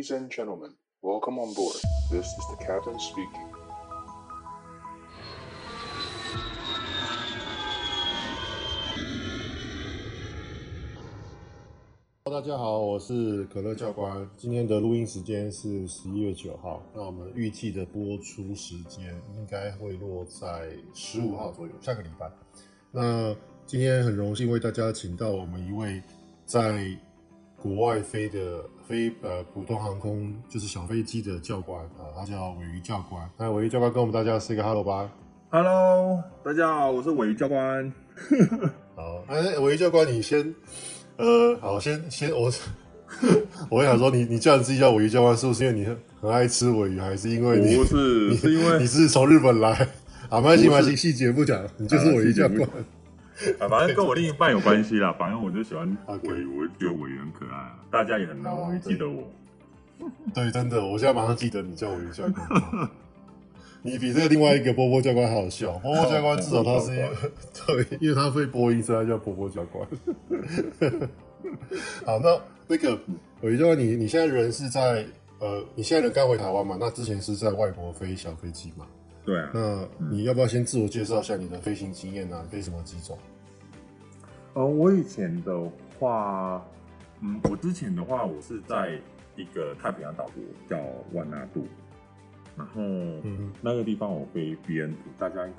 Ladies and gentlemen, welcome on board. This is the captain speaking. 大家好，我是可乐教官。今天的录音时间是十一月九号，那我们预计的播出时间应该会落在十五号左右，下个礼拜。那今天很荣幸为大家请到我们一位在国外飞的飞呃普通航空就是小飞机的教官啊，他叫尾鱼教官。那尾鱼教官跟我们大家 say 个 hello 吧。Hello，大家好，我是尾鱼教官。好，哎，尾鱼教官，你先呃，好，先先我 我想说你，你你叫你自己叫尾鱼教官，是不是因为你很很爱吃尾鱼，还是因为你不是 你是因为你是从日本来？啊，没关系，没关系，细节不讲，你就是尾鱼教官。啊，反正跟我另一半有关系啦。反正我就喜欢鮪鱼，Okay. 我觉得鮪鱼很可爱啊，大家也很容易记得我。对，真的，我现在马上记得你叫鮪鱼教官。你比这个另外一个波波教官还好笑。波波教官至少他是对，因为他会播音，所以他叫波波教官。好，那那个鮪鱼教官，你你现在人是在呃，你现在人刚回台湾嘛？那之前是在外国飞小飞机嘛？对啊，那你要不要先自我介绍一下你的飞行经验啊？飞什么机种？呃，我以前的话，嗯，我之前的话，我是在一个太平洋岛国叫万纳度，然后那个地方我飞 BN2，大家可能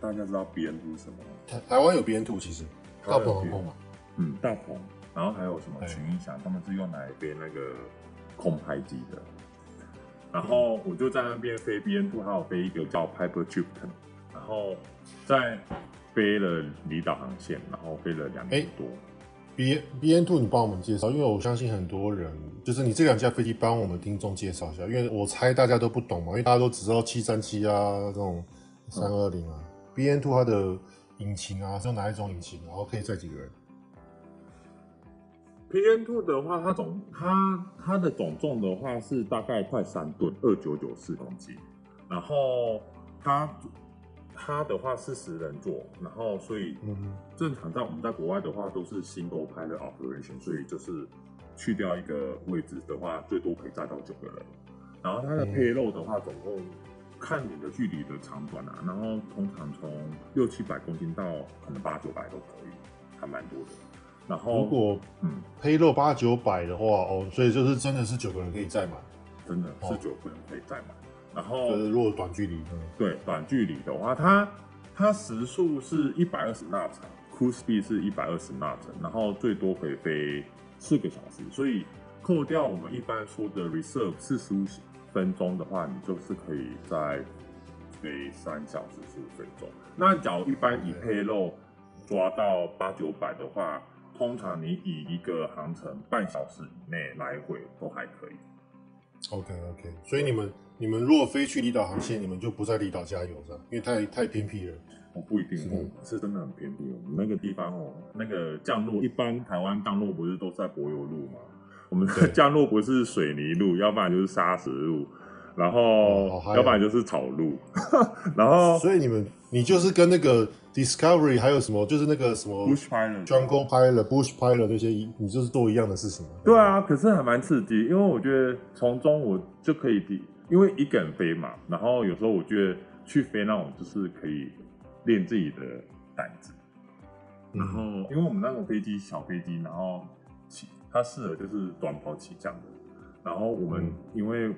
大家知道 BN2 是什么吗？台台湾有 BN 图其实大鹏航空嘛，嗯，大鹏，然后还有什么群英翔，他们是用来飞那个空拍机的。然后我就在那边飞 Bn Two，还有飞一个叫 Piper Gupton，然后在飞了离岛航线，然后飞了两年多。B B N two，你帮我们介绍，因为我相信很多人就是你这两架飞机帮我们听众介绍一下，因为我猜大家都不懂嘛，因为大家都只知道七三七啊这种三二零啊。，Bn Two 它的引擎啊是用哪一种引擎，然后可以载几个人？BN2 的话，它总它它的总重的话是大概快三吨，二九九四公斤。然后它它的话是十人座，然后所以正常在我们在国外的话都是 single pilot operation，所以就是去掉一个位置的话，最多可以载到九个人。然后它的 payload 的话，总共看你的距离的长短啊，然后通常从六七百公斤到可能八九百都可以，还蛮多的。然后，如果嗯，payload 八九百的话，哦，所以就是真的是九个人可以再买，真的是九个人可以再买。然后，就是如果短距离，嗯，对，短距离的话，它它时速是一百二十 knots，嗯，cruise speed 是一百二十 knots，然后最多可以飞四个小时。所以扣掉我们一般说的 reserve 四十五分钟的话，你就是可以在飞三小时十五分钟。那假如一般以 payload 抓到八九百的话，通常你以一个航程半小时以内来回都还可以。OK OK，所以你们你们如果飞去离岛航线，你们就不在离岛加油是吧？因为太太偏僻了。我不一定，是，是真的很偏僻。我们那个地方哦，那个降落一般台湾降落不是都在柏油路吗？我们的降落不是水泥路，要不然就是砂石路。然后，哦、要不然就是草路，然后，所以你们，你就是跟那个 Discovery 还有什么，就是那个什么 Bush Pilot、Jungle Pilot、Bush Pilot 那些，你就是做一样的事情。对啊，可是还蛮刺激，因为我觉得从中我就可以，因为一个人飞嘛，然后有时候我觉得去飞那种就是可以练自己的胆子，然后因为我们那种飞机小飞机，然后起它适合就是短跑起降的，然后我们因为。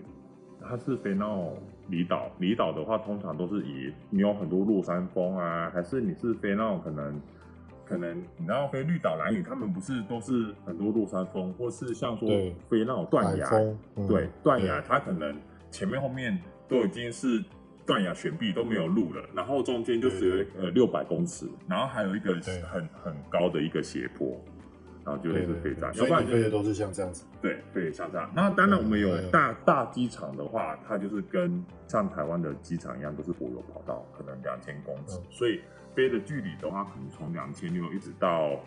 它是飞那种离岛，离岛的话，通常都是以你有很多落山风啊，还是你是飞那种可能，可能你知道飞绿岛蓝屿，他们不是都是很多落山风，或是像说飞那种断崖，嗯、对，断崖，它可能前面后面都已经是断崖悬壁都没有路了，然后中间就只有呃六百公尺，然后还有一个很很高的一个斜坡。然后就类似飞站，要不然飞的都是像这样子。对，飞像这样。那当然，我们有大大机场的话，它就是跟像台湾的机场一样，都是柏油跑道，可能两千公尺。所以飞的距离的话，可能从两千六一直到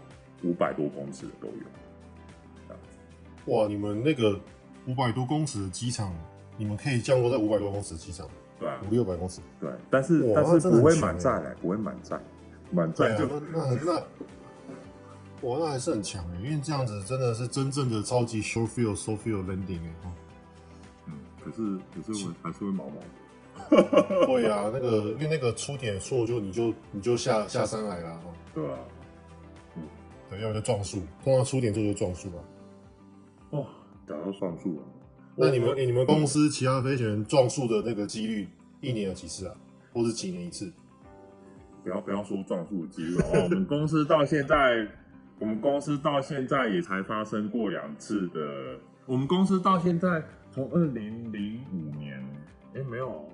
五百多公尺的都有。哇，你们那个五百多公尺的机场，你们可以降落在五百多公尺的机场？对，五六百公尺。对，但是但是不会满载，不会满载，满载就那那。哇，那还是很强诶，因为这样子真的是真正的超级 short field short field landing 可，是可是我还是会毛毛的。对啊，那个因为那个出点错就你就你就下下山来了。对啊，嗯，对，要不就撞树，通常出点错就撞树啊。哦，讲到撞树了，那你们你们公司其他飞行员撞树的那个几率，一年有几次啊？或是几年一次？不要不要说撞树的几率哦，我们公司到现在，我们公司到现在也才发生过两次的。我们公司到现在从二零零五年，哎，没有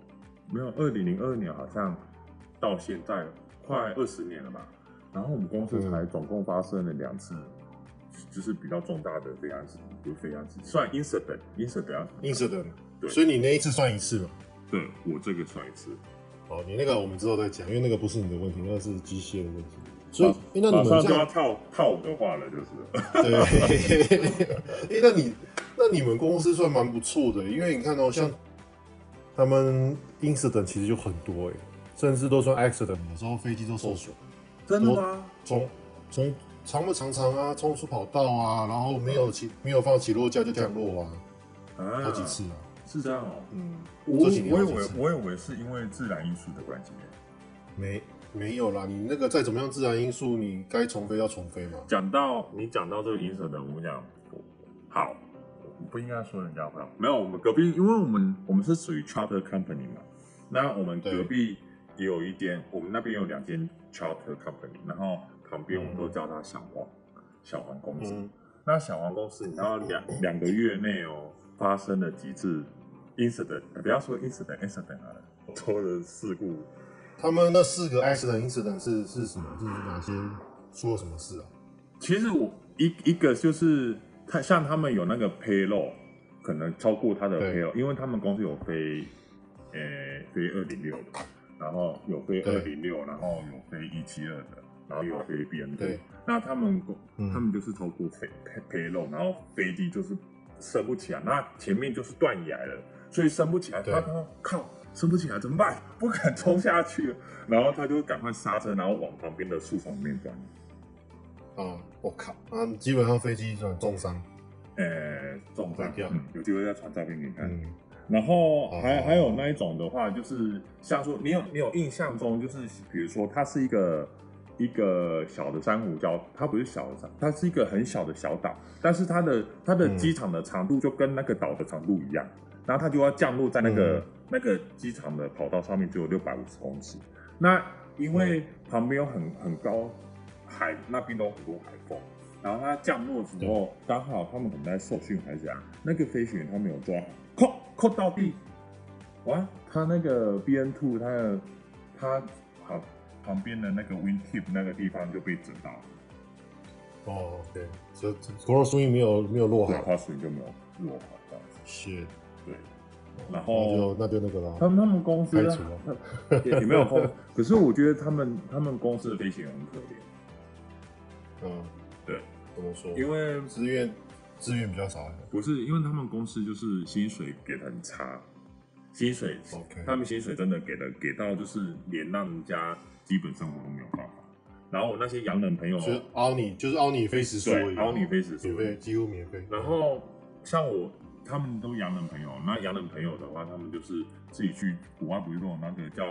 没有，二零零二年好像到现在快二十年了吧。然后我们公司才总共发生了两次，就是比较重大的飞安事，不是飞安事，算 incident incident incident。对，所以你那一次算一次嘛？对，我这个算一次。哦，你那个我们之后再讲，因为那个不是你的问题，那个是机械的问题。所以，马那你们就要套套我的话了，就是。对。哎，那你那你们公司算蛮不错的，因为你看哦，像他们 incident 其实就很多哎，甚至都算 accident，有时候飞机都受损。真的吗？从从长不长长啊，冲出跑道啊，然后没有起没有放起落架就降落啊，啊，好几次啊。是这样哦，嗯，我我以为我以为是因为自然因素的关系，没没有啦，你那个再怎么样自然因素，你该重飞要重飞嘛。讲到你讲到这个因素的，我讲好，不应该说人家话，没有，我们隔壁，因为我们我们是属于 charter company 嘛，那我们隔壁也有一间，我们那边有两间 charter company，然后旁边我们都叫它小黄、嗯、小黄公司，嗯、那小黄公司，你知道两两个月内哦发生了几次。incident，不要说 incident，incident 啊，出了事故。他们那四个 accident incident 是是什么？就是哪些出了什么事啊？其实我一一个就是他像他们有那个 payload，可能超过他的 payload，因为他们公司有飞，诶、欸、飞二零六的，然后有飞二零六，然后有飞一七二的，然后有飞 BN 对，那他们公、嗯、他们就是超过飞 payload，然后飞机就是升不起来，那前面就是断崖了。所以升不起来，他他靠，升不起来怎么办？不敢冲下去，然后他就赶快刹车，然后往旁边的树丛里面钻。啊，我靠！啊，基本上飞机算重伤，呃，重伤掉。有机会再传照片给你看。嗯、然后还还有那一种的话，就是像说，你有你有印象中，就是比如说，它是一个一个小的珊瑚礁，它不是小的，它是一个很小的小岛，但是它的它的机场的长度就跟那个岛的长度一样。然后它就要降落在那个、嗯、那个机场的跑道上面，只有六百五十公尺。那因为旁边有很很高海，那边都有很多海风。然后它降落的时候，刚好他们可能在受训还是怎样，那个飞行员他没有抓好，扣扣到地。哇，他那个 BN two，他的他好旁边的那个 wing tip 那个地方就被整到了。哦，对，所以 crosswind 没有没有落好，crosswind 就没有落好这样子。是。对，然后那就那个了。他们他们公司开除了，也没有空。可是我觉得他们他们公司的飞行员很可怜。嗯，对，怎么说？因为资源资源比较少。不是，因为他们公司就是薪水给的很差，薪水，OK，他们薪水真的给的给到就是连让人家基本生活都没有办法。然后我那些洋人朋友，就是凹你，就是凹你飞时数，凹你飞时数，免费，几乎免费。然后像我。他们都洋人朋友，那洋人朋友的话，他们就是自己去国外，不是说那个叫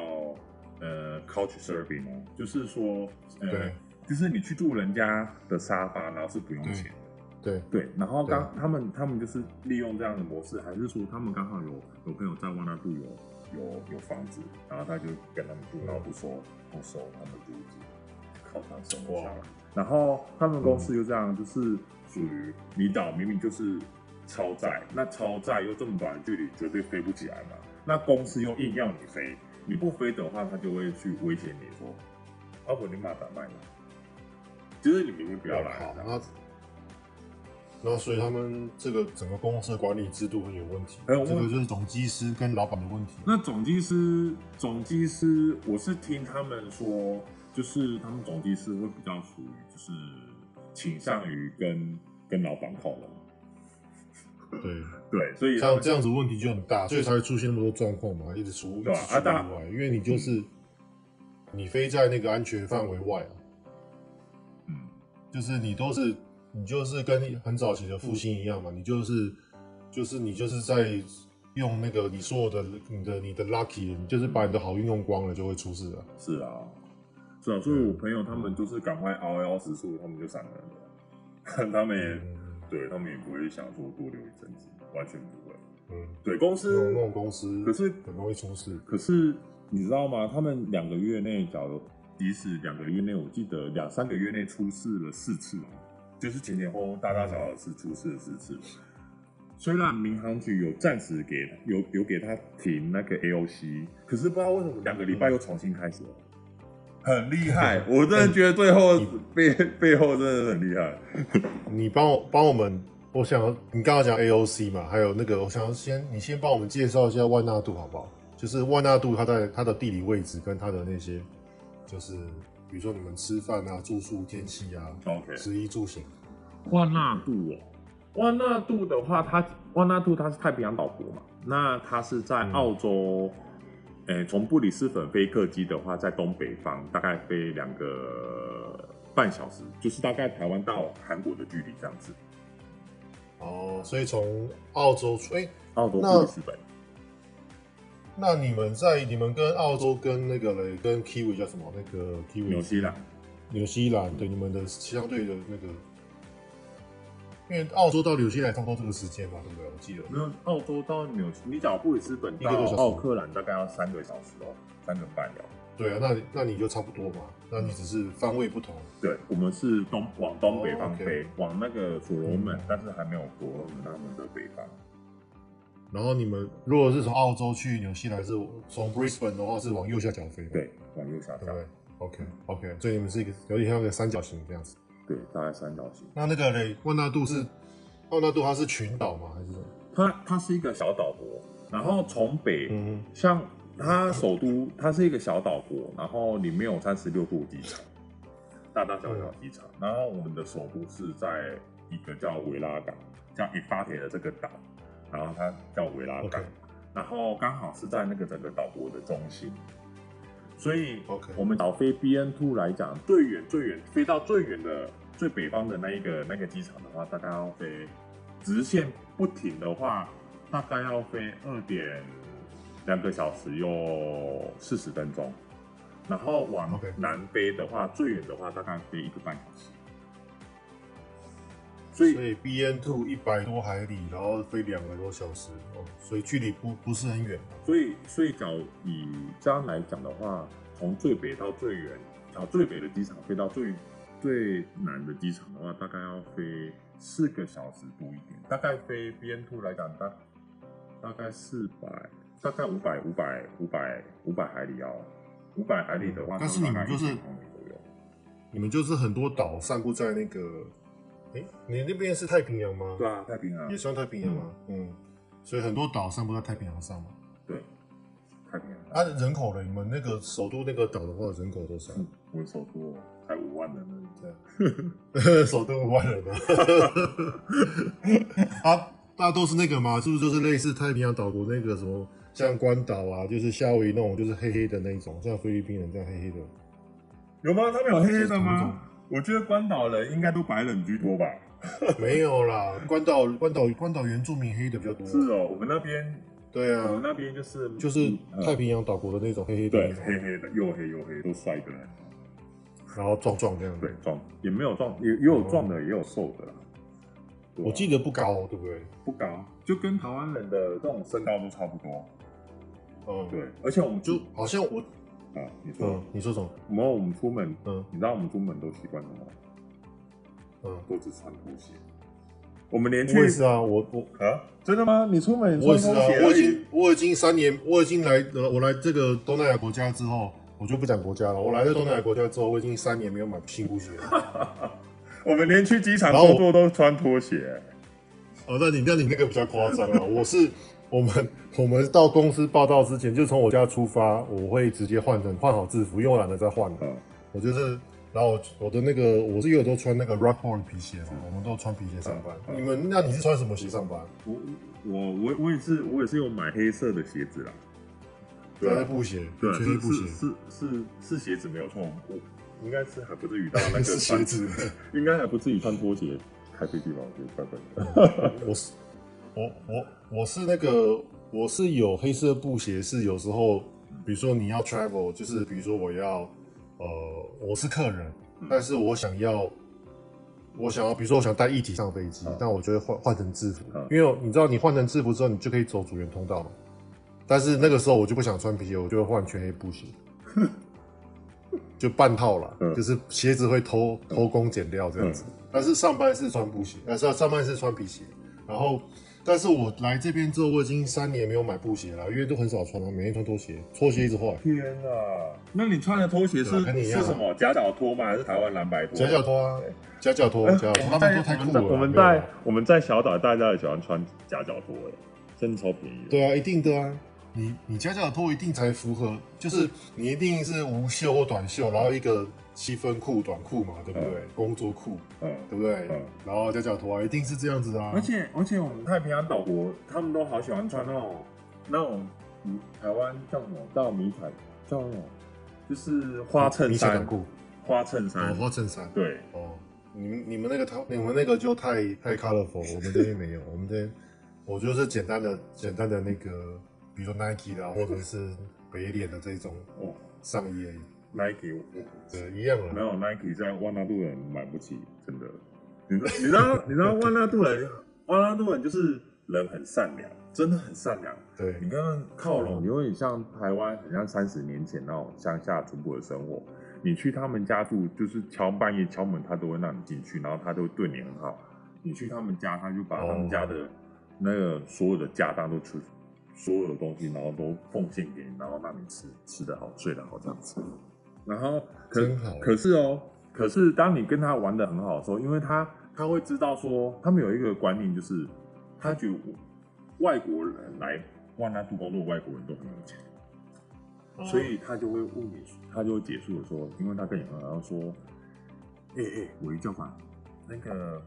呃 couch surfing 哦，就是说呃，对就是你去住人家的沙发，然后是不用钱的。对对，然后刚他们他们就是利用这样的模式，还是说他们刚好有有朋友在万那度有有有房子，然后他就跟他们住，然后不收不收他们租金，靠他生活下来。然后他们公司就这样，嗯、就是属于离岛明明就是。超载，那超载又这么短的距离，绝对飞不起来嘛。那公司又硬要你飞，你不飞的话，他就会去威胁你说：“阿婆，你马打卖了。”就是你明明不要来。好，那那所以他们这个整个公司的管理制度很有问题。还有这个就是总机师跟老板的问题。那总机师，总机师，我是听他们说，就是他们总机师会比较属于，就是倾向于跟跟老板靠拢。对对，所以像这样子问题就很大，所以才会出现那么多状况嘛，一直出一直出意外，因为你就是你飞在那个安全范围外啊，嗯，就是你都是你就是跟很早期的复兴一样嘛，你就是就是你就是在用那个你所有的你的你的 lucky，你就是把你的好运用光了，就会出事了。是啊，是啊，所以我朋友他们就是赶快熬幺时数，他们就闪人了。他们也、嗯、对他们也不会想说多留一阵子，完全不会。嗯，对，公司那种公司，可是很容易出事。可是你知道吗？他们两个月内，假如即使两个月内，我记得两三个月内出事了四次，就是前前后后大大小小是出事了四次。虽然民航局有暂时给有有给他停那个 AOC，可是不知道为什么两个礼拜又重新开始了，很厉害！我真的觉得最后背背后真的很厉害。你帮我帮我们，我想你刚刚讲 AOC 嘛，还有那个，我想先你先帮我们介绍一下万纳度好不好？就是万纳度它在它的地理位置跟它的那些，就是比如说你们吃饭啊、住宿、天气啊，OK，食衣住行，万纳度哦。万纳度的话，它万纳度它是太平洋岛国嘛，那它是在澳洲，诶、嗯，从、欸、布里斯本飞客机的话，在东北方大概飞两个半小时，就是大概台湾到韩国的距离这样子。哦，所以从澳洲出，欸、澳洲布里斯本。那你们在你们跟澳洲跟那个嘞，跟 Kiwi 叫什么？那个 Kiwi 纽西兰，纽西兰对你们的相对的那个。因为澳洲到纽西兰差不多这个时间嘛，对不对？我记得没有，澳洲到纽，你讲布里斯本到奥克兰大概要三个小时哦，三个半了。对啊，那那你就差不多嘛，那你只是方位不同。对，我们是东往东北方飞，哦 okay、往那个所罗门，嗯、但是还没有过我们他们的北方。然后你们如果是从澳洲去纽西兰，是从 Brisbane 的话是往右下角飞，对，往右下角。对，OK OK，所以你们是一个有点像一个三角形这样子。对，大概三角形。那那个嘞，万纳度是万纳度，它是群岛吗？还是？它它是一个小岛国，然后从北，嗯，像它首都，它是一个小岛国，然后里面有三十六座机场，大大小小机场。然后我们的首都是在一个叫维拉港，叫伊巴铁的这个岛，然后它叫维拉港，然后刚好是在那个整个岛国的中心。所以，OK，我们找飞 BN2 来讲，最远最远飞到最远的最北方的那一个那个机场的话，大概要飞直线不停的话，大概要飞二点两个小时又四十分钟。然后往南飞的话.最远的话大概飞一个半小时。所以，所以 BN2 一百多海里，然后飞两个多小时，哦，所以距离不不是很远。所以，所以，讲以这样来讲的话，从最北到最远，啊，最北的机场飞到最最南的机场的话，大概要飞四个小时多一点。大概飞 BN two 来讲，大大概四百，大概五百五百五百五百海里要五百海里的话，但是你们就是你们就是很多岛散布在那个。哎、欸，你那边是太平洋吗？对啊，太平洋也算太平洋吗？嗯，嗯，所以很多岛上不在太平洋上嘛。对，太平洋。啊，人口呢？你们那个首都那个岛的话，人口多少？嗯、我们首都才五万人呢，这样。首都五万人啊！啊，大家都是那个吗？是不是就是类似太平洋岛国那个什么，像关岛啊，就是夏威夷那种，就是黑黑的那一种，像菲律宾人这样黑黑的。有吗？他们有黑黑的吗？我觉得关岛人应该都白人居多吧？没有啦，关岛关岛关岛原住民黑的比较多。是哦，我们那边对啊，我们那边就是就是太平洋岛国的那种黑黑的，对，黑黑的又黑又黑，都帅的，然后壮壮这样，对，壮也没有壮，也也有壮的，也有瘦的啦。我记得不高，对不对？不高，就跟台湾人的这种身高都差不多。嗯，对，而且我们就好像我。啊，你说、嗯，你说什么？然后我们出门，嗯，你知道我们出门都习惯什么？嗯，都只穿拖鞋。我们连去，我也是啊，我我啊，真的吗？你出门穿拖鞋？我也是啊，我已经我已经三年，我已经来我来这个东南亚国家之后，我就不讲国家了。我来了东南亚国家之后，我已经三年没有买新布鞋了。我们连去机场工作都穿拖鞋。哦，那你那你那个比较夸张啊，我是。我们我们到公司报到之前，就从我家出发，我会直接换成换好制服，因为我懒得再换了。嗯，我就是，然后我，我的那个我是有都穿那个 Rockport 皮鞋嘛，我们都穿皮鞋上班。你们那你是穿什么鞋上班？我我我我也是我也是有买黑色的鞋子啦，对，布鞋，对，是布鞋，是是是鞋子没有错，我应该是还不至于到那个 鞋子，应该还不至于穿拖鞋开飞机吧？我觉得怪怪的。我是。我我我是那个，我我是有黑色布鞋，是有时候，比如说你要 travel，就是比如说我要，呃，我是客人，但是我想要，我想要，比如说我想带一体上飞机，但我就会换换成制服，因为你知道你换成制服之后，你就可以走组员通道嘛。但是那个时候我就不想穿皮鞋，我就会换全黑布鞋，就半套了，就是鞋子会偷偷工减料这样子。但是上半是穿布鞋，但是上半是穿皮鞋，然后。但是我来这边之后，我已经三年没有买布鞋了，因为都很少穿了，每天穿拖鞋，拖鞋一直坏。天哪！那你穿的拖鞋是是什么？夹脚拖吗？还是台湾蓝白拖？夹脚拖啊，夹脚拖，夹脚拖。他们都太酷了。我们在我们在小岛，大家也喜欢穿夹脚拖，的，真的超便宜。对啊，一定的啊。你你夹脚拖一定才符合，就是你一定是无袖或短袖，然后一个七分裤、短裤嘛，对不对？工作裤，嗯，对不对？嗯，然后夹脚拖啊，一定是这样子啊。而且而且我们太平洋岛国，他们都好喜欢穿那种那种，嗯，台湾叫什么？叫迷彩，叫什么？就是花衬衫裤，花衬衫，花衬衫。对，哦，你们你们那个他你们那个就太太 colorful，我们这边没有，我们这边我就是简单的简单的那个。比如说 Nike 的，或者是北脸的这种哦上衣，Nike，对，一样啊。没有 Nike 在万纳杜人买不起，真的。你你知道你知道万纳杜人，万纳杜人就是人很善良，真的很善良。对，你刚刚靠拢，有点像台湾，很像三十年前那种乡下淳朴的生活。你去他们家住，就是敲半夜敲门，他都会让你进去，然后他都会对你很好。你去他们家，他就把他们家的那个所有的家当都出。所有的东西，然后都奉献给你，然后让你吃吃得好，睡得好这样子。然后可可是哦，可是当你跟他玩的很好的时候，因为他他会知道说，他们有一个观念，就是他觉得外国人来万纳度工作，外国人都很有钱，哦、所以他就会问你，他就会结束的说，因为他跟你然后说，哎、欸、哎、欸，我一叫法，那个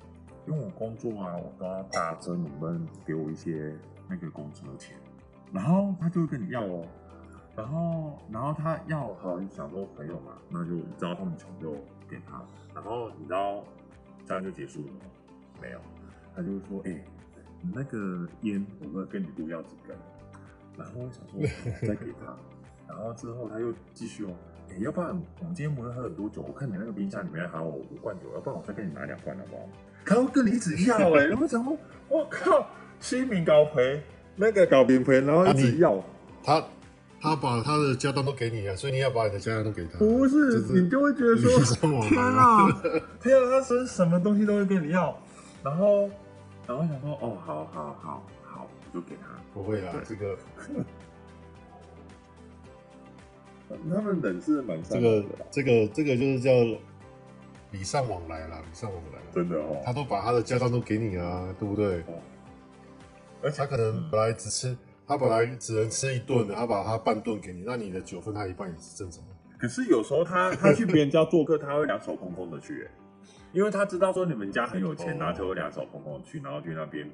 因为我工作啊，我都要打车，你们给我一些那个工资的钱。然后他就会跟你要哦，然后然后他要好，你想说朋友嘛，那就你知道他们穷就给他，然后你知道这样就结束了吗？没有，他就会说，哎、欸，你那个烟我会跟你多要几根，然后我想说 再给他，然后之后他又继续哦，哎、欸，要不然我们今天不会喝很多酒，我看你那个冰箱里面还有五罐酒，要不然我再给你拿两罐好不好？他会跟你一直要哎、欸，然后想说，我靠，新民高赔。那个搞平赔，然后一直要、啊、他，他把他的家当都给你啊，所以你要把你的家当都给他。不是，是你就会觉得说，天啊，天啊，他是什么东西都会跟你要，然后，然后想说，哦，好好好好，就给他。不会 啦，这个，他们人是蛮这个这个这个就是叫礼尚往来啦，礼尚往来。真的哦，他都把他的家当都给你啊，对不对？而且他可能本来只吃，他本来只能吃一顿的，他把他半顿给你，那你的酒分他一半也是正常的。可是有时候他 他去别人家做客，他会两手空空的去，因为他知道说你们家很有钱，然后就会两手空空去，然后去那边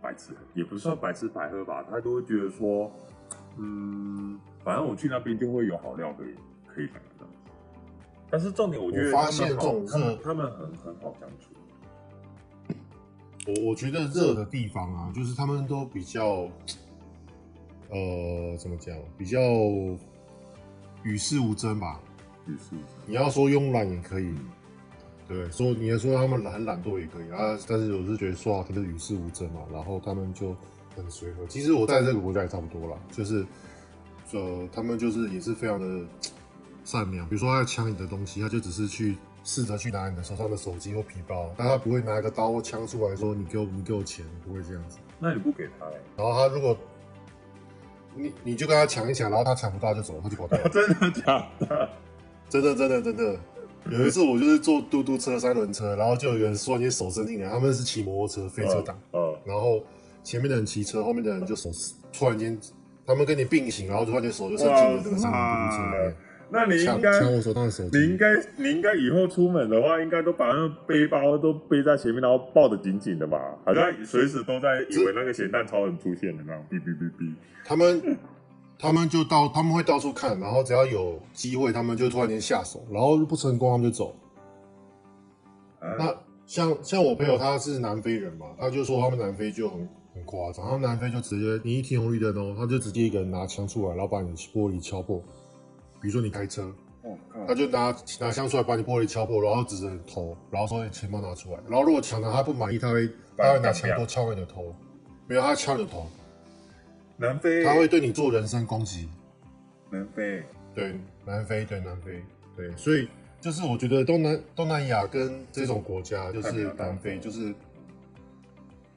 白吃，也不算白吃白喝吧，他都会觉得说，嗯，反正我去那边就会有好料可以可以买到。但是重点，我觉得我发现这种他们他们很很好相处。我我觉得热的地方啊，就是他们都比较，呃，怎么讲？比较与世无争吧。与世无争。你要说慵懒也可以，对，说你要说他们很懒惰也可以啊。但是我是觉得说好听就是与世无争嘛，然后他们就很随和。其实我在这个国家也差不多啦，就是，呃，他们就是也是非常的 善良。比如说他要抢你的东西，他就只是去。试着去拿你的手上的手机或皮包，但他不会拿一个刀或枪出来说，你给我你给我钱，不会这样子。那你不给他，然后他如果你你就跟他抢一抢，然后他抢不到就走，他就跑掉了。真的假的？真的真的真的。有一次我就是坐嘟嘟车三轮车，然后就有人突然间手伸进来，他们是骑摩托车飞车党，嗯，然后前面的人骑车，后面的人就手突然间他们跟你并行，然后突然间手就伸进了这个三轮嘟嘟车里面。那你应该抢我手上的手机。你应该，你应该以后出门的话，应该都把那个背包都背在前面，然后抱得紧紧的吧？好像随时都在以为那个咸蛋超人出现的那种。哔哔哔哔。他们，他们就到，他们会到处看，然后只要有机会，他们就突然间下手，然后不成功，他们就走。啊、那像像我朋友他是南非人嘛，他就说他们南非就很很夸张。然后南非就直接，你一停红绿灯哦，他就直接一个人拿枪出来，然后把你玻璃敲破。比如说你开车，哦，他就拿拿枪出来把你玻璃敲破，然后指着你头，然后说你钱包拿出来。然后如果抢到他不满意，他会他会拿枪都敲你的头，没有他敲你的头。南非他会对你做人身攻击。南非对南非对南非对，所以。就是我觉得东南东南亚跟这种国家，就是南非，就是，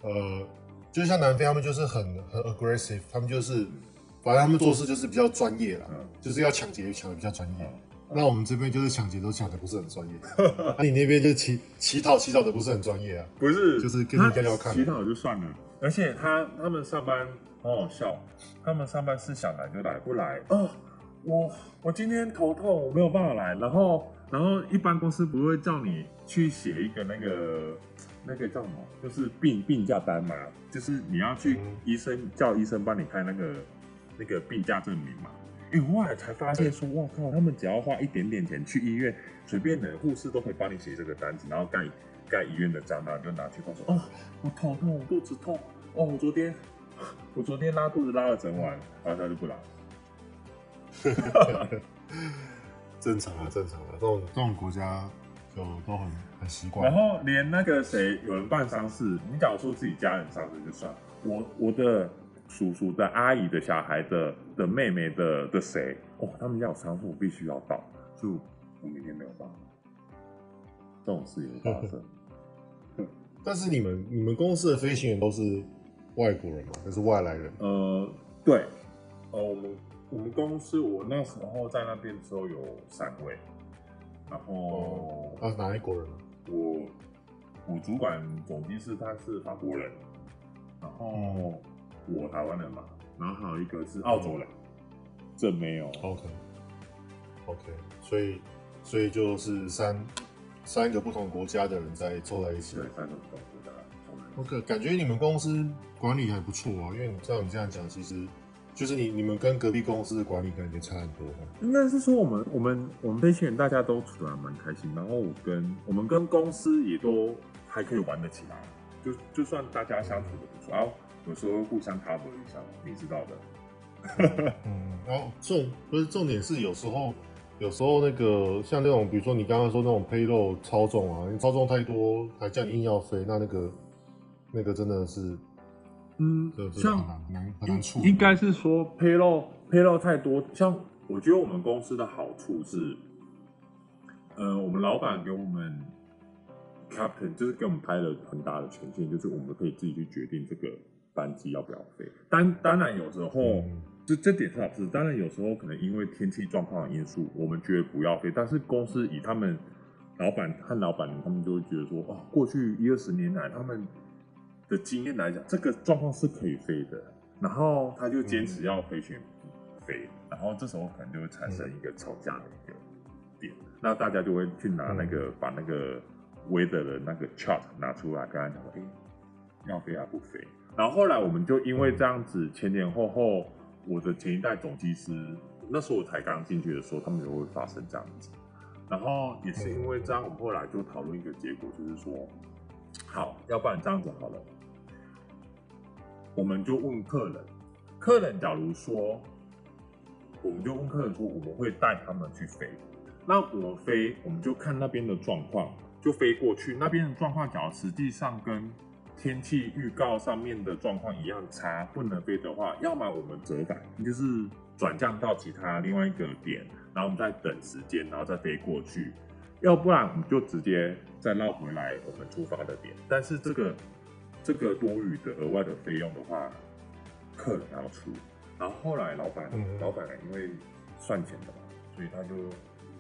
呃，就像南非，他们就是很很 aggressive，他们就是，反正他们做事就是比较专业啦，就是要抢劫抢的比较专业。那我们这边就是抢劫都抢的不是很专业，那你那边就乞乞讨乞讨的不是很专业啊？不是，就是跟你聊聊看。乞讨就算了，而且他他们上班很好笑，他们上班是想来就来，不来，哦，我我今天头痛，我没有办法来，然后。然后一般公司不会叫你去写一个那个那个叫什么，就是病病假单嘛，就是你要去医生、嗯、叫医生帮你开那个那个病假证明嘛。哎，我后来才发现说，哇靠，他们只要花一点点钱去医院，随便的护士都可以帮你写这个单子，然后盖盖医院的章，然后就拿去告诉哦，我头痛，我肚子痛，哦，我昨天 我昨天拉肚子拉了整晚，然后他就不来。正常啊，正常啊，这种这种国家就都很很习惯。然后连那个谁，有人办丧事，你假如说自己家人丧事就算，我我的叔叔的阿姨的小孩的的妹妹的的谁，哦，他们家有丧事，我必须要到，就我明天没有办法。这种事也发生。但是你们你们公司的飞行员都是外国人吗？还是外来人？呃，对，呃，我们。我们公司我那时候在那边的时候有三位，然后啊，哪一国人？我我主管总机是他是法国人，然后我台湾人嘛，然后还有一个是澳洲人，这没有。OK OK，所以所以就是三三个不同国家的人在凑在一起，对，三个不同国家。OK，感觉你们公司管理还不错啊，因为你照你这样讲，其实。就是你你们跟隔壁公司的管理感觉差很多，应该是说我们我们我们飞行员大家都处得还蛮开心，然后我跟我们跟公司也都还可以玩得起来，就就算大家相处的不错，然后有时候互相 cover 一下，你知道的。嗯，然 后重不是重点是有时候有时候那个像那种比如说你刚刚说那种 payload 超重啊，你操纵太多还叫你硬要飞，那那个那个真的是。嗯，像应应该是说 payload payload 太多，像我觉得我们公司的好处是，呃，我们老板给我们 captain 就是给我们拍了很大的权限，就是我们可以自己去决定这个班机要不要飞。当当然有时候，这、嗯、这点是好事。当然有时候可能因为天气状况的因素，我们觉得不要飞，但是公司以他们老板和老板他们就会觉得说，哦，过去一二十年来他们。的经验来讲，这个状况是可以飞的，然后他就坚持要飞去飞，嗯、然后这时候可能就会产生一个吵架的一个点，嗯、那大家就会去拿那个、嗯、把那个 weather 的那个 chart 拿出来，跟他讲说，哎，要飞还不飞？然后后来我们就因为这样子前前后后，我的前一代总机师，那时候我才刚进去的时候，他们就会发生这样子，然后也是因为这样，我们后来就讨论一个结果，就是说，好，要不然这样子好了。我们就问客人，客人假如说，我们就问客人说，我们会带他们去飞，那我飞，我们就看那边的状况，就飞过去。那边的状况，假如实际上跟天气预告上面的状况一样差，不能飞的话，要么我们折返，就是转降到其他另外一个点，然后我们再等时间，然后再飞过去；要不然我们就直接再绕回来我们出发的点。但是这个。这个多余的额外的费用的话，客人要出。然后后来老板，嗯、老板因为算钱的嘛，所以他就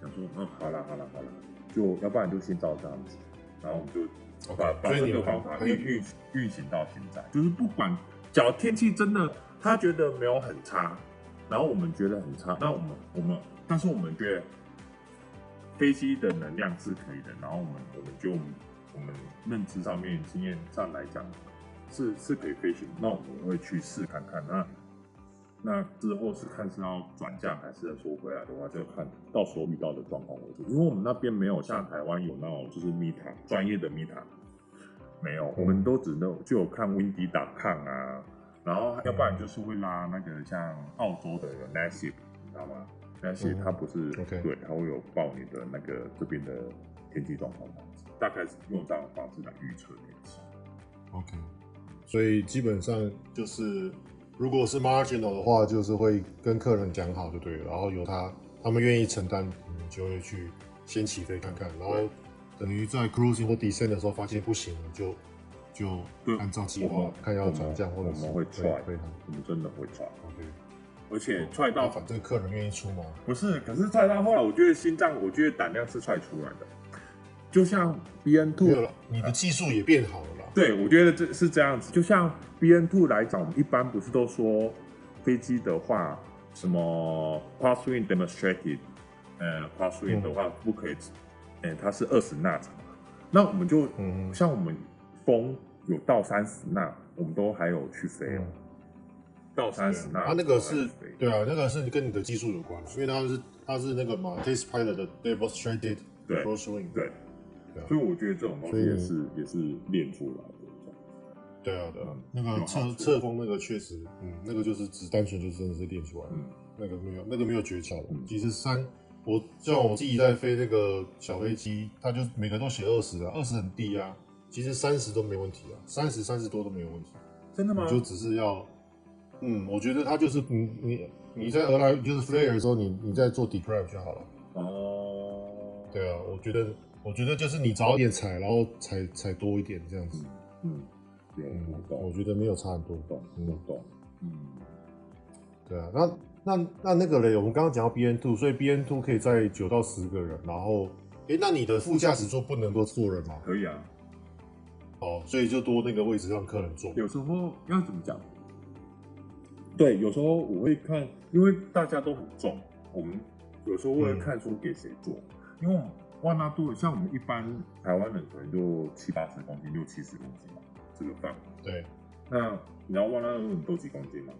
想说，嗯，好了好了好了，就要不然就先照这样子。然后我们就把 Okay, 把这个方法运运运行到现在，就是不管，只要天气真的他觉得没有很差，然后我们觉得很差，那我们我们，但是我们觉得飞机的能量是可以的，然后我们我们就。我们认知上面、经验上来讲，是是可以飞行。那我们会去试看看。那那之后是看是要转降还是要说回来的话，就看到时候遇到的状况为主。因为我们那边没有像台湾有那种就是 META 专业的 META，没有，我们都只能就有看 windy.com 啊，然后要不然就是会拉那个像澳洲的 Nassib，你知道吗？Nassib 它不是、嗯 okay. 对，它会有报你的那个这边的天气状况，大概是用这样的方式来预测天气。OK，所以基本上就是，如果是 marginal 的话，就是会跟客人讲好就对了，然后由他他们愿意承担，你就会去先起飞看看，然后。等于在 cruising 或 descent 的时候发现不行了，就就按照计划看要转降或者是会踹，我们真的会踹。OK，而且踹到反正客人愿意出吗？不是，可是踹到后来，我觉得心脏，我觉得胆量是踹出来的。就像 BN two，你的技术也变好了啦。对，我觉得这是这样子。就像 BN two 来讲，我们一般不是都说飞机的话，什么 crosswind demonstrated，呃，crosswind 的话不可以。哎、欸，它是二十纳长，那我们就，嗯，像我们风有到三十纳，我们都还有去飞哦、嗯。到三十纳，它那个是，对啊，那个是跟你的技术有关，因为它是它是那个嘛，test pilot 的 demonstrated crosswind，对，对，所以我觉得这种东西也是也是练出来的。对啊，对啊，那个侧侧风那个确实，嗯，那个就是只单纯就真的是练出来的，嗯，那个没有那个没有诀窍的，嗯、其实三。我像我自己在飞那个小飞机，他就每个都写二十啊，二十很低啊，其实三十都没问题啊，三十三十多都没有问题。真的吗？你就只是要，嗯，我觉得他就是你你你在而来就是 flare 的时候，你你在做 deprive 就好了。哦，对啊，我觉得我觉得就是你早点踩，然后踩踩多一点这样子。嗯，对，我觉得没有差很多。懂，嗯，懂。嗯，对啊，那。那那那个嘞，我们刚刚讲到 BN two，所以 BN two 可以在九到十个人，然后，哎、欸，那你的副驾驶座不能够坐人吗？可以啊。哦，所以就多那个位置让客人坐。有时候要怎么讲？对，有时候我会看，因为大家都很重，我们有时候会看出给谁坐，嗯、因为万纳度像我们一般台湾人可能就七八十公斤、六七十公斤嘛，这个范围。对。那你知道万纳度你都几公斤吗？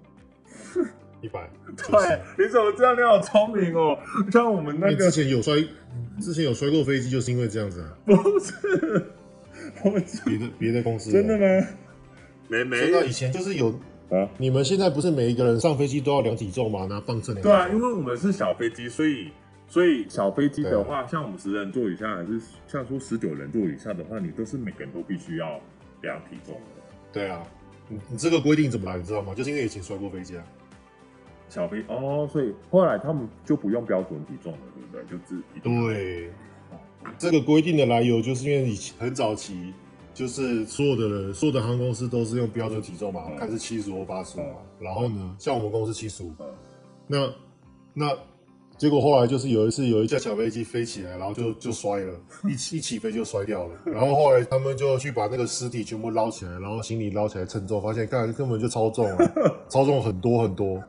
一百，对，你怎么这样？你好聪明哦！像我们那个之前有摔，之前有摔过飞机，就是因为这样子啊。不是，我别的别的公司真的吗？没没，那以前就是有啊。你们现在不是每一个人上飞机都要量体重吗？拿磅秤量。对啊，因为我们是小飞机，所以所以小飞机的话，像我们十人座以下，还是像说十九人座以下的话，你都是每个人都必须要量体重的。对啊，你你这个规定怎么来？你知道吗？就是因为以前摔过飞机啊。小飞哦，所以后来他们就不用标准体重了，对不对？就自己对，这个规定的来由就是因为以前很早期，就是所有的人，所有的航空公司都是用标准体重嘛，看是七十五或八十五嘛。然后呢，像我们公司七十五，那那结果后来就是有一次有一架小飞机飞起来，然后就就摔了，一起一起飞就摔掉了。然后后来他们就去把那个尸体全部捞起来，然后行李捞起来称重，发现干根本就超重了，超重很多很多。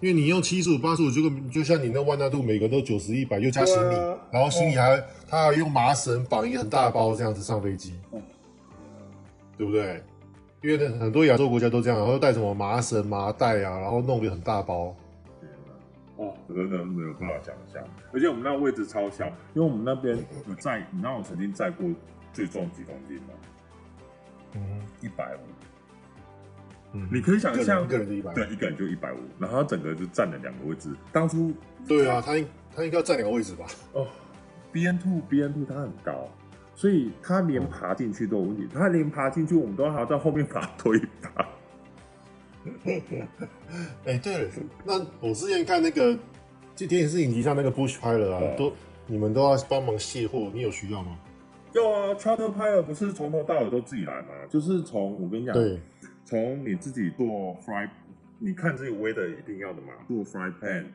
因为你用七十五、八十五，就跟就像你那万纳度，每个都九十、一百，又加行李，啊、然后行李还、哦、他还用麻绳绑一个很大的包这样子上飞机，哦、对不对？因为很多亚洲国家都这样，然后带什么麻绳、麻袋啊，然后弄个很大包。哦，真的没有办法想象，而且我们那个位置超小，因为我们那边有载，你知道我曾经载过最重几公斤吗？嗯，一百五。你可以想象，一个人就一百五，对，一个人就一百五，然后他整个就占了两个位置。当初，对啊，他应他应该要占两个位置吧？哦，BN two BN two 它很高，所以他连爬进去都有问题。他连爬进去，我们都还要在后面把他推爬。哎、欸，对了，那我之前看那个这电视影集上那个 Bush Pilot 啊，都你们都要帮忙卸货，你有需要吗？有啊，Charter Pilot 不是从头到尾都自己来吗？就是从我跟你讲，对。从你自己做 fry，你看这个 weather 一定要的嘛，做 fry plan，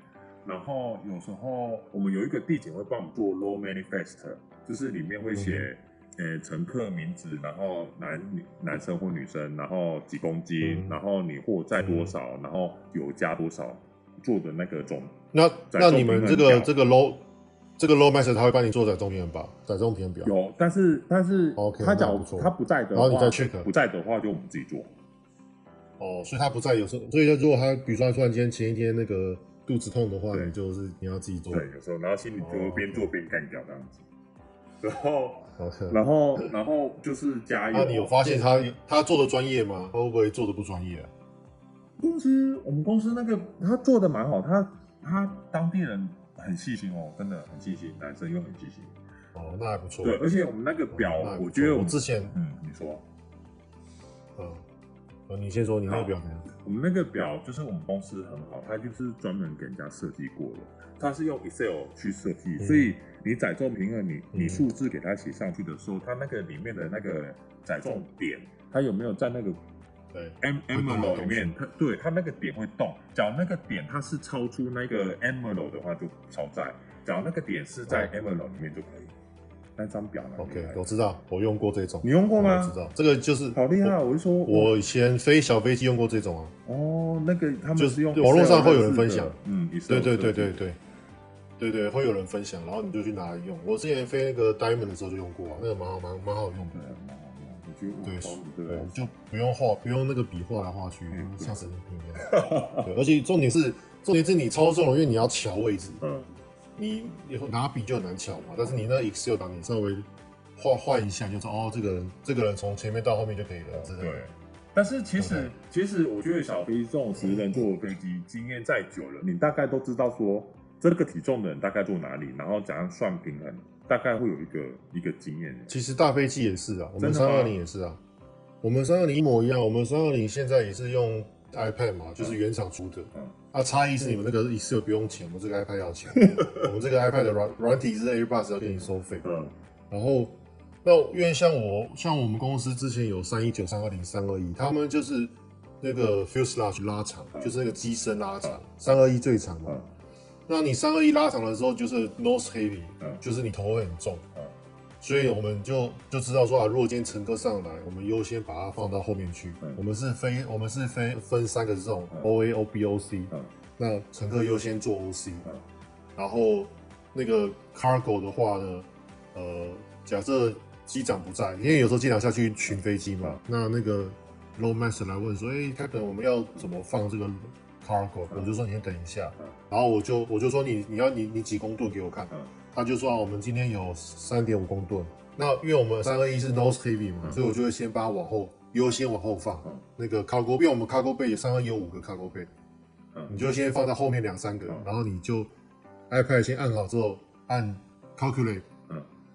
然后有时候我们有一个地景会帮我们做 load manifest，就是里面会写，呃，乘客名字，然后男女男生或女生，然后几公斤，然后你货载多少，然后油加多少，做的那个总。那那你们这个这个 load 这个 load manifest 他会帮你做载重平衡表，载重平衡表。有，但是但是，OK，他讲他不在的话，然后你再 check，不在的话就我们自己做。哦，所以他不在，有时候，所以如果他比如说他突然间前一天那个肚子痛的话，你就是你要自己做。对，有时候然后心里就边做边干掉这样子。然后 OK，然后然后就是加油。那你有发现他他做的专业吗？会不会做的不专业啊？公司我们公司那个他做的蛮好，他他当地人很细心哦，真的很细心，男生又很细心。哦，那还不错。对，而且我们那个表，哦、我觉得我之前，嗯，你说，嗯，你先说，你那个表怎样？我们那个表就是我们公司很好，它就是专门给人家设计过的，它是用 Excel 去设计，嗯、所以你载重平衡，你你数字给它写上去的时候，它那个里面的那个载重点，它有没有在那个对 M envelope 里面？它对它那个点会动，假如那个点它是超出那个 envelope 的话，就超载；假如那个点是在 envelope 里面就可以。那张表呢？OK，我知道，我用过这种。你用过吗？我知道，这个就是好厉害。我就说，我以前飞小飞机用过这种啊。哦，那个他们是用网络上会有人分享。嗯，对对对对对，对对，会有人分享，然后你就去拿来用。我之前飞那个 Diamond 的时候就用过啊，那个蛮好蛮蛮好用的，蛮好用。我觉得对对，就不用画，不用那个笔画来画去，像神经病一样。对，而且重点是重点是你操纵，因为你要调位置。嗯。你以后拿笔就很难乔嘛，但是你那 Excel 档你稍微画换一下，就说哦，这个人这个人从前面到后面就可以了。对。但是其实其实我觉得小飞这种十人坐的飞机，经验再久了，你大概都知道说这个体重的人大概坐哪里，然后怎样算平衡，大概会有一个一个经验。其实大飞机也是啊，我们三二零也是啊，我们三二零一模一样，我们三二零现在也是用 iPad 嘛，就是原厂出的。嗯。啊，差异是你们那个 Excel 不用钱，我们这个 iPad 要钱。我们这个 iPad 的软软体是 Airbus 要给你收费。嗯。然后，那因为像我，像我们公司之前有三一九、三二零、三二一，他们就是那个 fuselage 拉长，就是那个机身拉长，三二一最长嘛。那你三二一拉长的时候，就是 nose heavy，就是你头会很重。所以我们就就知道说啊，如果今天乘客上来，我们优先把它放到后面去。我们是飞，我们是飞分三个这种 O A O B O C。那乘客优先坐 O C。然后那个 cargo 的话呢，呃，假设机长不在，因为有时候机长下去巡飞机嘛，那那个 master 来问说，哎，Captain，我们要怎么放这个 cargo？我就说你先等一下。然后我就我就说你你要你你几公吨给我看。他就说啊，我们今天有三点五公吨，那因为我们三二一是 nose heavy 嘛，所以我就会先把它往后优先往后放。那个 cargo，因为我们 cargo bay 三二一有五个 cargo bay，你就先放在后面两三个，然后你就 iPad 先按好之后按 calculate，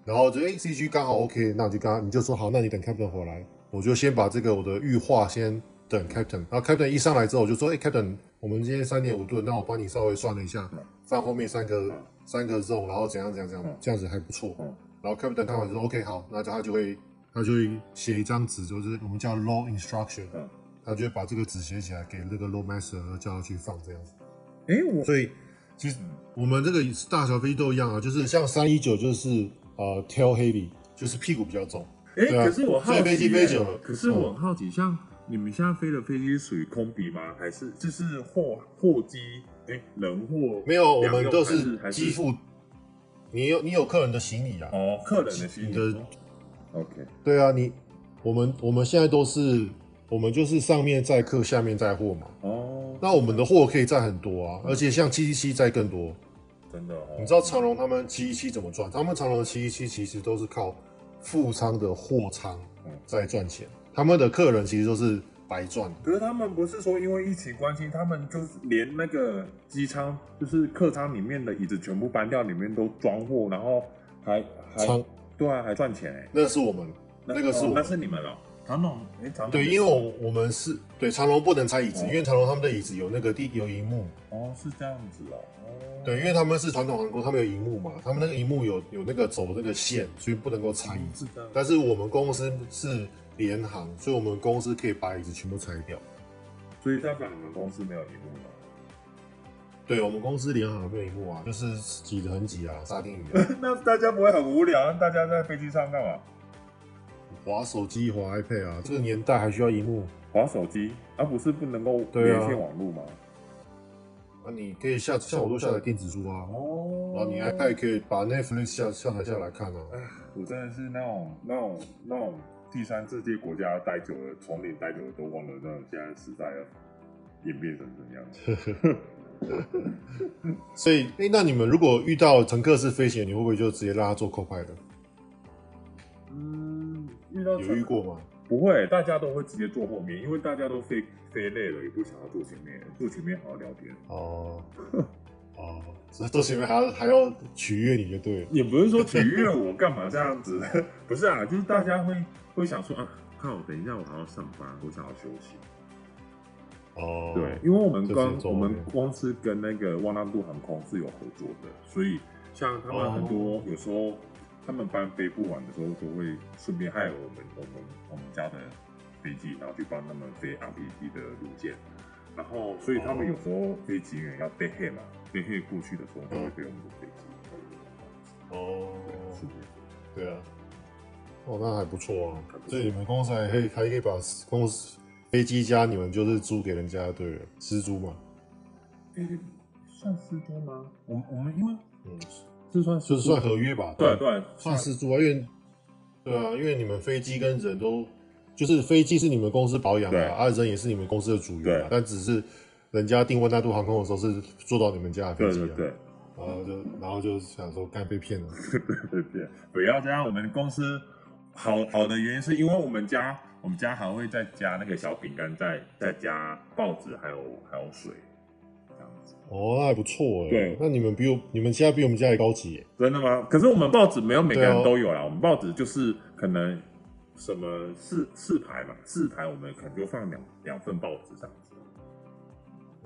然后就哎 CG 刚好 OK，那我就刚刚你就说好，那你等 captain 回来，我就先把这个我的预化先等 captain，然后 captain 一上来之后我就说哎 captain，我们今天三点五吨，那我帮你稍微算了一下，放后面三个。三个 zone，然后怎样怎样怎样，这样子还不错。然后 captain 看完就说 OK 好，那他就会他就会写一张纸，就是我们叫 load instruction，他就会把这个纸写起来给那个 load master，叫他去放这样子。哎，我所以其实我们这个大小飞机都一样啊，就是像三一九就是呃 tail heavy，就是屁股比较重。哎，可是我好奇，飞机飞久了，可是我很好奇，像你们现在飞的飞机属于空比吗？还是就是货货机？哎，人货没有，我们都是机腹。你有你有客人的行李啊？哦，客人的行李的。OK。对啊，你我们我们现在都是我们就是上面载客，下面载货嘛。哦。那我们的货可以载很多啊，而且像七七七载更多。真的哦。你知道长隆他们七七七怎么赚？他们长隆的七七七其实都是靠副仓的货仓在赚钱。他们的客人其实都是。白赚，可是他们不是说因为疫情关系，他们就是连那个机舱，就是客舱里面的椅子全部搬掉，里面都装货，然后还还仓对啊，还赚钱哎。那是我们，那，那个是我们，那是你们了。长荣哎，长荣对，因为我我们是对长隆不能拆椅子，哦、因为长隆他们的椅子有那个地有荧幕哦，是这样子哦。哦对，因为他们是传统航空，他们有荧幕嘛，他们那个荧幕有有那个走那个线，所以不能够拆椅子。嗯、是但是我们公司是。联航，所以我们公司可以把椅子全部拆掉。所以代表你们公司没有荧幕吗？对，我们公司联航没有荧幕啊，就是挤得很挤啊，沙丁鱼。那大家不会很无聊？大家在飞机上干嘛？滑手机、滑 iPad 啊，这个年代还需要荧幕？滑手机，而、啊、不是不能够连线网络吗？那、啊、你可以下，像我都下载电子书啊。哦。然后你 iPad 可以把 Netflix 下下载下来看啊。哎，我真的是那种那种那种。第三世界国家待久了，丛林待久了，都忘了那现在时代要演变成怎样。所以，哎、欸，那你们如果遇到乘客是飞行员，你会不会就直接让他做 co-pilot 的？到有遇过吗？不会，大家都会直接坐后面，因为大家都飞飞累了，也不想要坐前面，坐前面好好聊天。哦 哦，这都是因为还要还要取悦你就对了。也不是说取悦我 干嘛这样子，不是啊，就是大家会会想说啊，靠，等一下我还要上班，我想要休息。哦，对，因为我们刚我们面公司跟那个万纳度航空是有合作的，所以像他们很多、哦、有时候他们班飞不完的时候，都会顺便害我们我们我们家的飞机，然后去帮他们飞 RPG 的路线，然后所以他们有时候飞机员要背黑嘛，背黑过去的时候就会飞我们的飞机。哦，对啊，哦，那还不错啊，所以你们公司还可以还可以把公司。飞机加你们就是租给人家，对了，私租嘛？欸、算私租吗？我我们因为嗯，这算就是算合约吧？对对，算私租啊，因为对啊，因为你们飞机跟人都就是飞机是你们公司保养的，啊，人也是你们公司的主员，但只是人家订温大度航空的时候是坐到你们家的飞机，对对对，然后就然后就想说该被骗了，被骗，不要这样，我们公司好好的原因是因为我们家。我们家还会再加那个小饼干，再再加报纸，还有还有水，这样子。哦，那还不错哎。对，那你们比我你们家比我们家还高级耶。真的吗？可是我们报纸没有每个人都有啦。哦、我们报纸就是可能什么四四排嘛，四排我们可能就放两两份报纸这样子。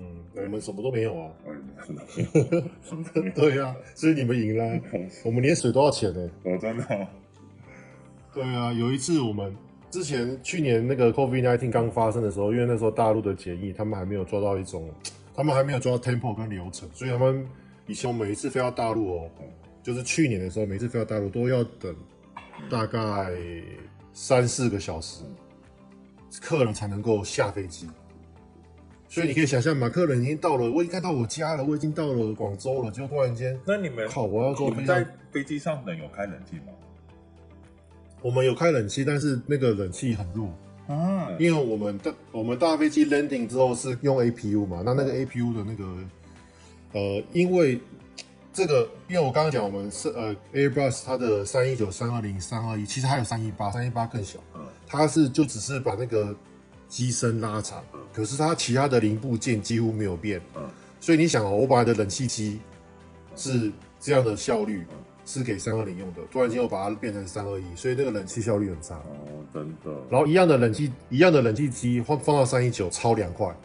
嗯，我们什么都没有啊。嗯、对啊，所以你们赢了。我们连水都要钱呢。哦，真的、哦。对啊，有一次我们。之前去年那个 COVID-19 刚发生的时候，因为那时候大陆的检疫，他们还没有抓到一种，他们还没有抓到 tempo 跟流程，所以他们以前我每一次飞到大陆哦，就是去年的时候，每次飞到大陆都要等大概三四个小时，客人才能够下飞机。所以你可以想象马克人已经到了，我已经看到我家了，我已经到了广州了，就突然间，那你们靠，我要坐飞机，在飞机上能有开冷气吗？我们有开冷气，但是那个冷气很弱啊，因为我们的我们大飞机 landing 之后是用 APU 嘛，那那个 APU 的那个呃，因为这个，因为我刚刚讲我们是呃 Airbus 它的三一九、三二零、三二一，其实还有三一八，三一八更小，它是就只是把那个机身拉长，可是它其他的零部件几乎没有变，所以你想哦，我本来的冷气机是这样的效率。是给三二零用的，突然间又把它变成三二一，所以那个冷气效率很差。哦，真的。然后一样的冷气，一样的冷气机放放到三一九超凉快，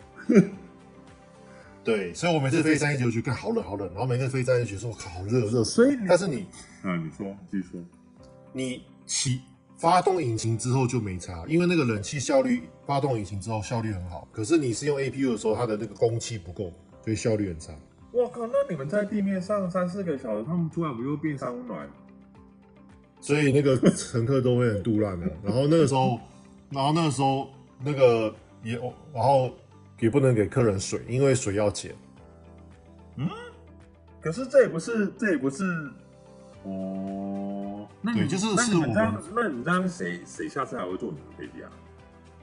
对，所以我每次飞三一九就看好冷好冷，然后每次飞三一九说我靠好热热，所以但是你，嗯，你说继续说，你起发动引擎之后就没差，因为那个冷气效率发动引擎之后效率很好，可是你是用 APU 的时候，它的那个工期不够，所以效率很差。我靠！那你们在地面上三四个小时，他们突然不就变三温暖？所以那个乘客都会很肚烂的。然后那个时候，然后那个时候那个也，然后也不能给客人水，因为水要钱。嗯，可是这也不是，这也不是哦。那你对，就是是我们。那你这样谁谁下次还会坐你们飞机啊？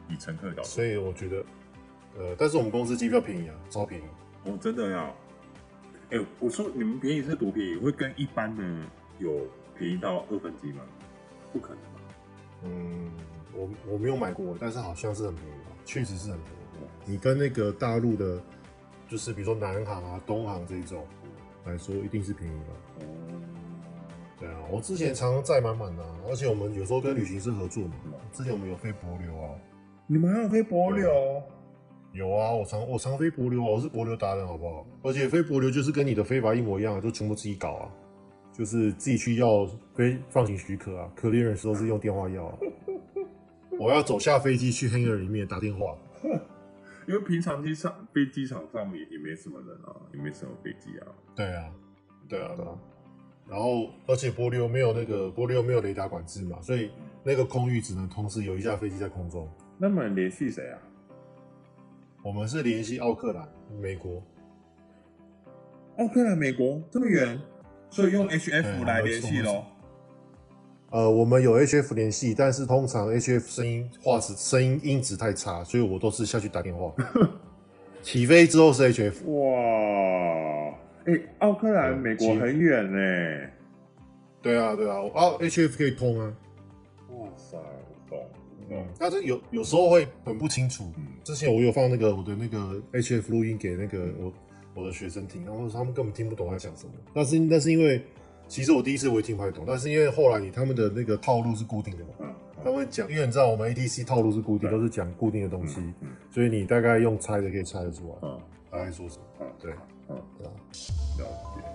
以乘客的角度。所以我觉得，呃，但是我们公司机票便宜啊，超便宜。哦，真的要。哎、欸，我说你们便宜是多便宜？会跟一般的有便宜到二分之一吗？不可能吧？嗯，我我没有买过，但是好像是很便宜吧，确实是很便宜。你跟那个大陆的，就是比如说南航啊、东航这种来说，一定是便宜的。哦、嗯，对啊，我之前常常载满满的，而且我们有时候跟旅行社合作嘛。之前我们有飞帛琉啊，你们还有飞柏流？有啊，我常我常飞帛琉，我是柏流达人，好不好？而且飞柏流就是跟你的飞法一模一样，就全部自己搞啊，就是自己去要飞放行许可啊，clearance 都是用电话要啊。我要走下飞机去 hangar 里面打电话，因为平常机场飞机场上面也没什么人啊，也没什么飞机啊。对啊，对啊，对啊。然后而且波流没有那个波流没有雷达管制嘛，所以那个空域只能同时有一架飞机在空中。那么联系谁啊？我们是联系奥克兰，美国。奥克兰，美国这么远，所以用 HF 来联系喽。呃，我们有 HF 联系，但是通常 HF 声音画质声音音质太差，所以我都是下去打电话。起飞之后是 HF。哇，哎、欸，奥克兰美国很远呢。对啊，对啊，哦，HF 可以通啊。嗯，但是有有时候会很不清楚。嗯，之前我有放那个我的那个 HF 录音给那个我我的学生听，然后他们根本听不懂他讲什么。但是那是因为其实我第一次我也听不太懂，但是因为后来你他们的那个套路是固定的嘛，嗯，他们讲，因为你知道我们 ATC 套路是固定，都是讲固定的东西，嗯，所以你大概用猜的可以猜得出来，嗯，大概说什么，嗯，对，嗯，了解。